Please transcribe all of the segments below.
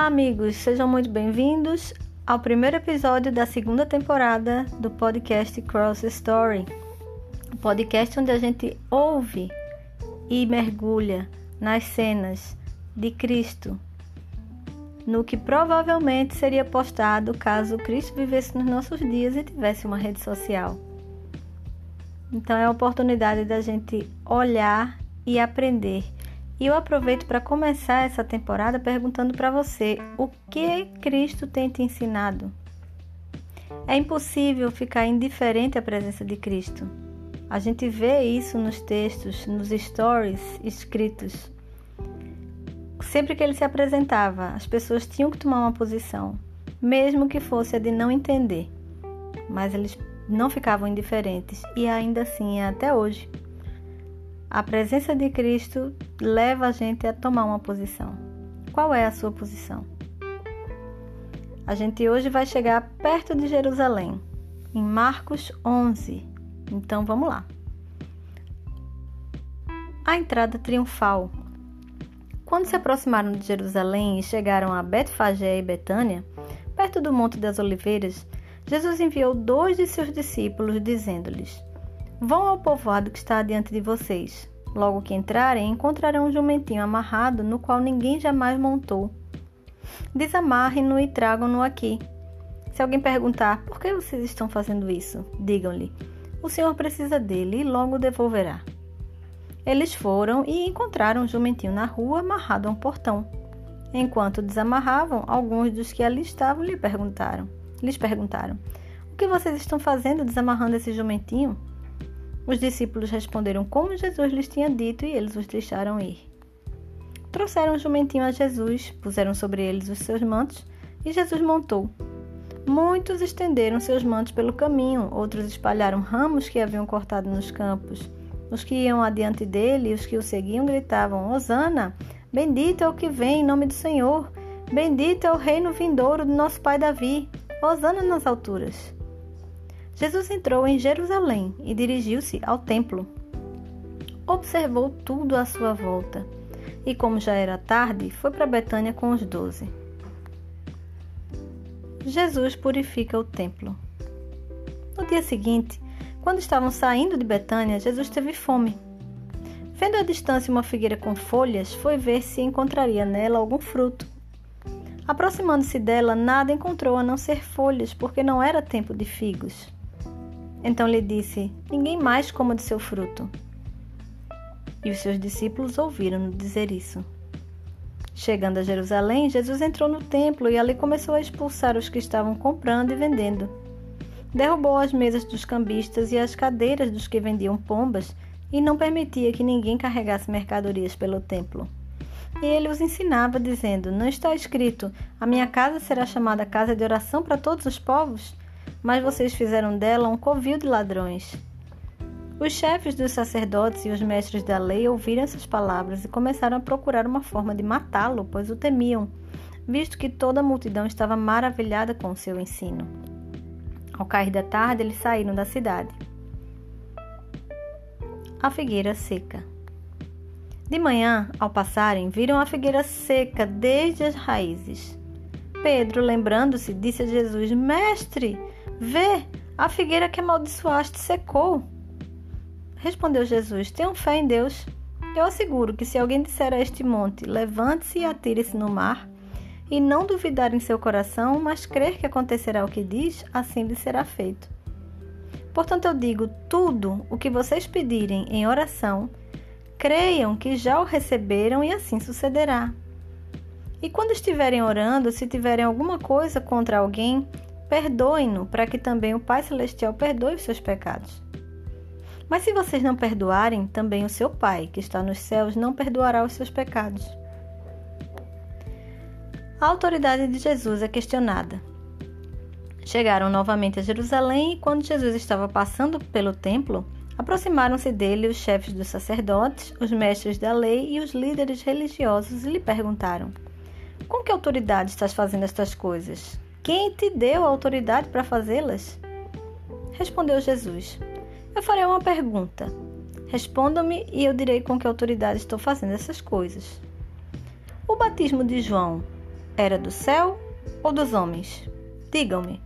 Olá, amigos, sejam muito bem-vindos ao primeiro episódio da segunda temporada do podcast Cross Story, o podcast onde a gente ouve e mergulha nas cenas de Cristo, no que provavelmente seria postado caso Cristo vivesse nos nossos dias e tivesse uma rede social. Então é a oportunidade da gente olhar e aprender e eu aproveito para começar essa temporada perguntando para você: o que Cristo tem te ensinado? É impossível ficar indiferente à presença de Cristo. A gente vê isso nos textos, nos stories escritos. Sempre que ele se apresentava, as pessoas tinham que tomar uma posição, mesmo que fosse a de não entender. Mas eles não ficavam indiferentes e ainda assim é até hoje. A presença de Cristo leva a gente a tomar uma posição. Qual é a sua posição? A gente hoje vai chegar perto de Jerusalém, em Marcos 11. Então vamos lá. A entrada triunfal. Quando se aproximaram de Jerusalém e chegaram a Betfagé e Betânia, perto do Monte das Oliveiras, Jesus enviou dois de seus discípulos, dizendo-lhes: Vão ao povoado que está diante de vocês. Logo que entrarem, encontrarão um jumentinho amarrado no qual ninguém jamais montou. Desamarrem-no e tragam-no aqui. Se alguém perguntar por que vocês estão fazendo isso, digam-lhe: O Senhor precisa dele e logo devolverá. Eles foram e encontraram o jumentinho na rua amarrado a um portão. Enquanto desamarravam, alguns dos que ali estavam lhe perguntaram, lhes perguntaram: O que vocês estão fazendo desamarrando esse jumentinho? Os discípulos responderam como Jesus lhes tinha dito e eles os deixaram ir. Trouxeram o jumentinho a Jesus, puseram sobre eles os seus mantos e Jesus montou. Muitos estenderam seus mantos pelo caminho, outros espalharam ramos que haviam cortado nos campos. Os que iam adiante dele e os que o seguiam gritavam: Hosana! Bendito é o que vem em nome do Senhor! Bendito é o reino vindouro do nosso pai Davi! Hosana nas alturas! Jesus entrou em Jerusalém e dirigiu-se ao templo. Observou tudo à sua volta e, como já era tarde, foi para Betânia com os doze. Jesus purifica o templo. No dia seguinte, quando estavam saindo de Betânia, Jesus teve fome. Vendo à distância uma figueira com folhas, foi ver se encontraria nela algum fruto. Aproximando-se dela, nada encontrou a não ser folhas, porque não era tempo de figos. Então lhe disse: Ninguém mais coma de seu fruto. E os seus discípulos ouviram-no dizer isso. Chegando a Jerusalém, Jesus entrou no templo e ali começou a expulsar os que estavam comprando e vendendo. Derrubou as mesas dos cambistas e as cadeiras dos que vendiam pombas e não permitia que ninguém carregasse mercadorias pelo templo. E ele os ensinava, dizendo: Não está escrito: A minha casa será chamada casa de oração para todos os povos? Mas vocês fizeram dela um covil de ladrões. Os chefes dos sacerdotes e os mestres da lei ouviram essas palavras e começaram a procurar uma forma de matá-lo, pois o temiam, visto que toda a multidão estava maravilhada com o seu ensino. Ao cair da tarde, eles saíram da cidade. A figueira seca. De manhã, ao passarem, viram a figueira seca desde as raízes. Pedro, lembrando-se, disse a Jesus: Mestre, Vê, a figueira que amaldiçoaste secou. Respondeu Jesus: Tenham fé em Deus. Eu asseguro que se alguém disser a este monte: Levante-se e atire-se no mar, e não duvidar em seu coração, mas crer que acontecerá o que diz, assim lhe será feito. Portanto, eu digo: tudo o que vocês pedirem em oração, creiam que já o receberam e assim sucederá. E quando estiverem orando, se tiverem alguma coisa contra alguém, perdoem-no, para que também o Pai Celestial perdoe os seus pecados. Mas se vocês não perdoarem, também o seu Pai, que está nos céus, não perdoará os seus pecados. A autoridade de Jesus é questionada. Chegaram novamente a Jerusalém e, quando Jesus estava passando pelo templo, aproximaram-se dele os chefes dos sacerdotes, os mestres da lei e os líderes religiosos e lhe perguntaram: Com que autoridade estás fazendo estas coisas? Quem te deu a autoridade para fazê-las? Respondeu Jesus: Eu farei uma pergunta. Responda-me e eu direi com que autoridade estou fazendo essas coisas. O batismo de João era do céu ou dos homens? Digam-me.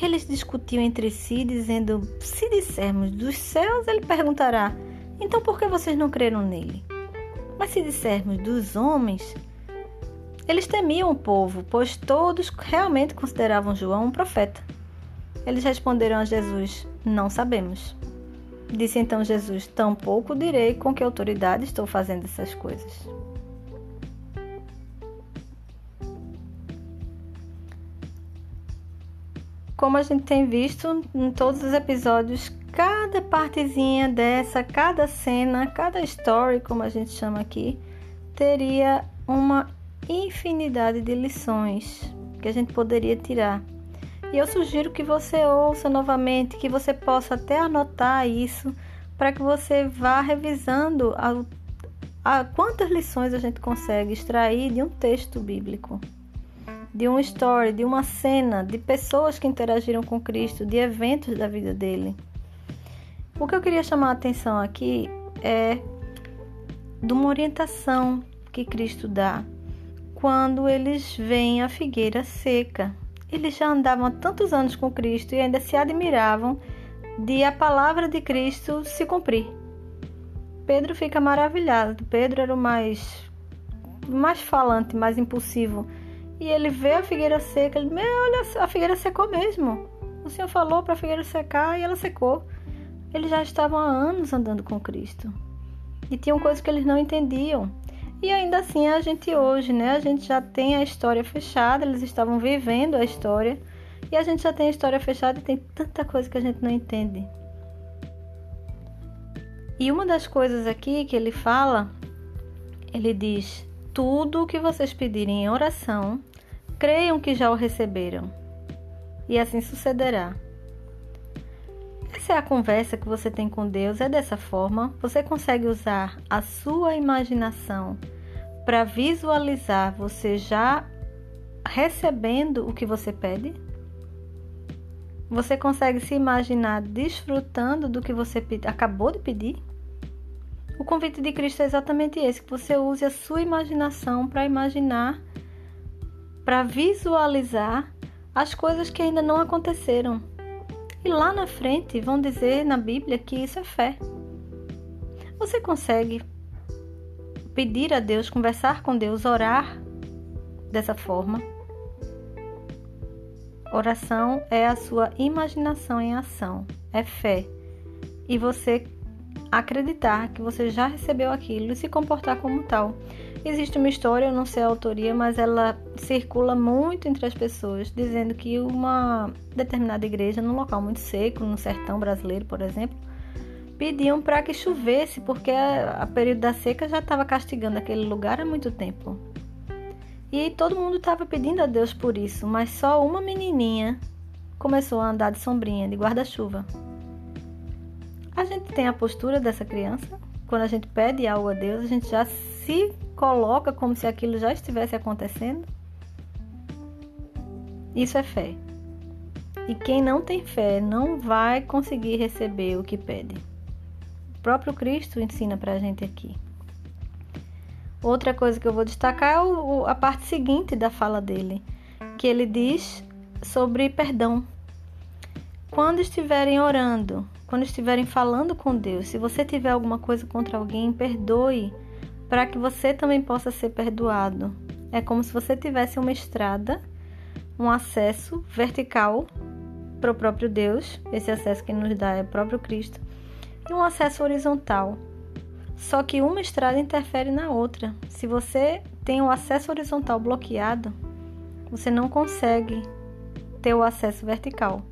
Eles discutiam entre si, dizendo: Se dissermos dos céus, ele perguntará: Então por que vocês não creram nele? Mas se dissermos dos homens, eles temiam o povo, pois todos realmente consideravam João um profeta. Eles responderam a Jesus: Não sabemos. Disse então Jesus: Tampouco direi com que autoridade estou fazendo essas coisas. Como a gente tem visto em todos os episódios, cada partezinha dessa, cada cena, cada story, como a gente chama aqui, teria uma infinidade de lições que a gente poderia tirar. E eu sugiro que você ouça novamente, que você possa até anotar isso, para que você vá revisando a, a quantas lições a gente consegue extrair de um texto bíblico de uma história, de uma cena, de pessoas que interagiram com Cristo, de eventos da vida dele. O que eu queria chamar a atenção aqui é de uma orientação que Cristo dá quando eles veem a figueira seca. Eles já andavam há tantos anos com Cristo e ainda se admiravam de a palavra de Cristo se cumprir. Pedro fica maravilhado. Pedro era o mais mais falante, mais impulsivo e ele vê a figueira seca, ele, meu, olha, a figueira secou mesmo. O Senhor falou para a figueira secar e ela secou. Eles já estavam há anos andando com Cristo. E tinham coisas que eles não entendiam. E ainda assim a gente hoje, né? A gente já tem a história fechada, eles estavam vivendo a história. E a gente já tem a história fechada e tem tanta coisa que a gente não entende. E uma das coisas aqui que ele fala, ele diz: tudo o que vocês pedirem em oração, creiam que já o receberam. E assim sucederá. Essa é a conversa que você tem com Deus, é dessa forma. Você consegue usar a sua imaginação para visualizar você já recebendo o que você pede? Você consegue se imaginar desfrutando do que você acabou de pedir? O convite de Cristo é exatamente esse: que você use a sua imaginação para imaginar para visualizar as coisas que ainda não aconteceram. E lá na frente vão dizer na Bíblia que isso é fé. Você consegue pedir a Deus, conversar com Deus, orar dessa forma? Oração é a sua imaginação em ação, é fé. E você acreditar que você já recebeu aquilo e se comportar como tal. Existe uma história, eu não sei a autoria, mas ela circula muito entre as pessoas, dizendo que uma determinada igreja, num local muito seco, no sertão brasileiro, por exemplo, pediam para que chovesse, porque a, período da seca já estava castigando aquele lugar há muito tempo. E todo mundo estava pedindo a Deus por isso, mas só uma menininha começou a andar de sombrinha, de guarda-chuva. A gente tem a postura dessa criança. Quando a gente pede algo a Deus, a gente já se coloca como se aquilo já estivesse acontecendo? Isso é fé. E quem não tem fé não vai conseguir receber o que pede. O próprio Cristo ensina para a gente aqui. Outra coisa que eu vou destacar é o, a parte seguinte da fala dele, que ele diz sobre perdão. Quando estiverem orando, quando estiverem falando com Deus, se você tiver alguma coisa contra alguém, perdoe para que você também possa ser perdoado. É como se você tivesse uma estrada, um acesso vertical para o próprio Deus, esse acesso que nos dá é o próprio Cristo, e um acesso horizontal. Só que uma estrada interfere na outra. Se você tem o acesso horizontal bloqueado, você não consegue ter o acesso vertical.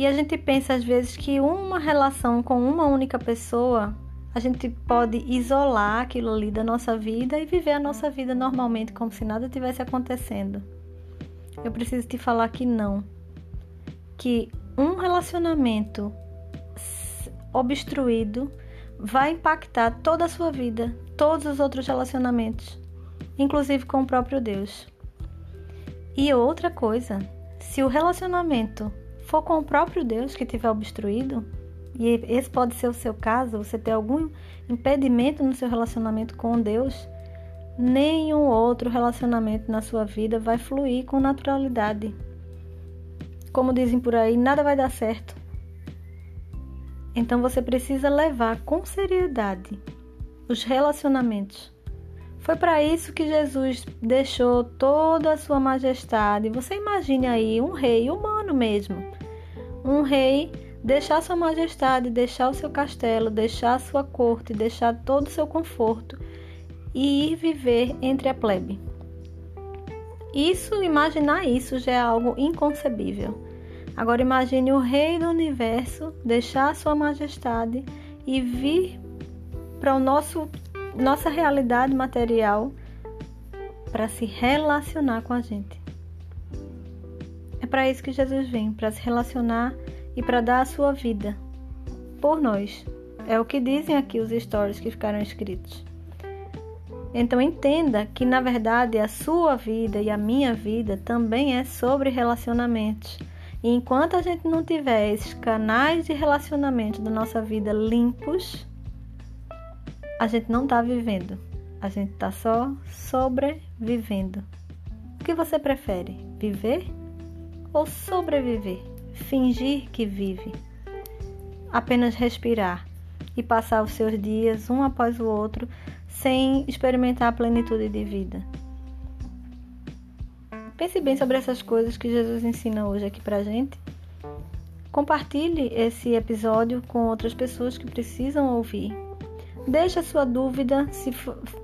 E a gente pensa às vezes que uma relação com uma única pessoa a gente pode isolar aquilo ali da nossa vida e viver a nossa vida normalmente, como se nada tivesse acontecendo. Eu preciso te falar que não. Que um relacionamento obstruído vai impactar toda a sua vida, todos os outros relacionamentos, inclusive com o próprio Deus. E outra coisa, se o relacionamento for com o próprio Deus que tiver obstruído, e esse pode ser o seu caso, você ter algum impedimento no seu relacionamento com Deus, nenhum outro relacionamento na sua vida vai fluir com naturalidade. Como dizem por aí, nada vai dar certo. Então você precisa levar com seriedade os relacionamentos. Foi para isso que Jesus deixou toda a sua majestade. Você imagine aí um rei humano mesmo. Um rei deixar sua majestade, deixar o seu castelo, deixar a sua corte, deixar todo o seu conforto e ir viver entre a plebe. Isso, imaginar isso já é algo inconcebível. Agora imagine o rei do universo deixar sua majestade e vir para o nosso nossa realidade material para se relacionar com a gente. É para isso que Jesus vem, para se relacionar e para dar a sua vida por nós. É o que dizem aqui os stories que ficaram escritos. Então entenda que na verdade a sua vida e a minha vida também é sobre relacionamentos. E enquanto a gente não tiver esses canais de relacionamento da nossa vida limpos, a gente não está vivendo. A gente está só sobrevivendo. O que você prefere? Viver ou sobreviver? Fingir que vive? Apenas respirar e passar os seus dias um após o outro sem experimentar a plenitude de vida. Pense bem sobre essas coisas que Jesus ensina hoje aqui pra gente. Compartilhe esse episódio com outras pessoas que precisam ouvir. Deixe a sua dúvida, se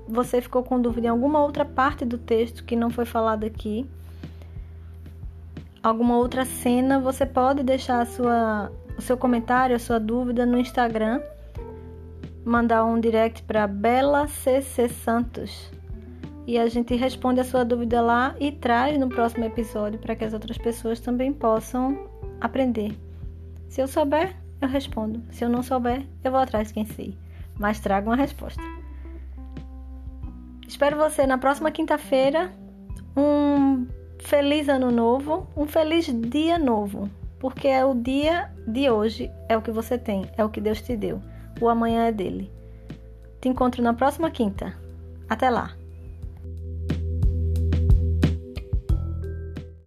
você ficou com dúvida em alguma outra parte do texto que não foi falada aqui, alguma outra cena, você pode deixar sua, o seu comentário, a sua dúvida no Instagram mandar um direct para Bela CC Santos e a gente responde a sua dúvida lá e traz no próximo episódio para que as outras pessoas também possam aprender. Se eu souber, eu respondo. Se eu não souber, eu vou atrás de quem sei. Mas trago uma resposta. Espero você na próxima quinta-feira. Um feliz ano novo, um feliz dia novo, porque é o dia de hoje, é o que você tem, é o que Deus te deu o amanhã é dele. Te encontro na próxima quinta. Até lá!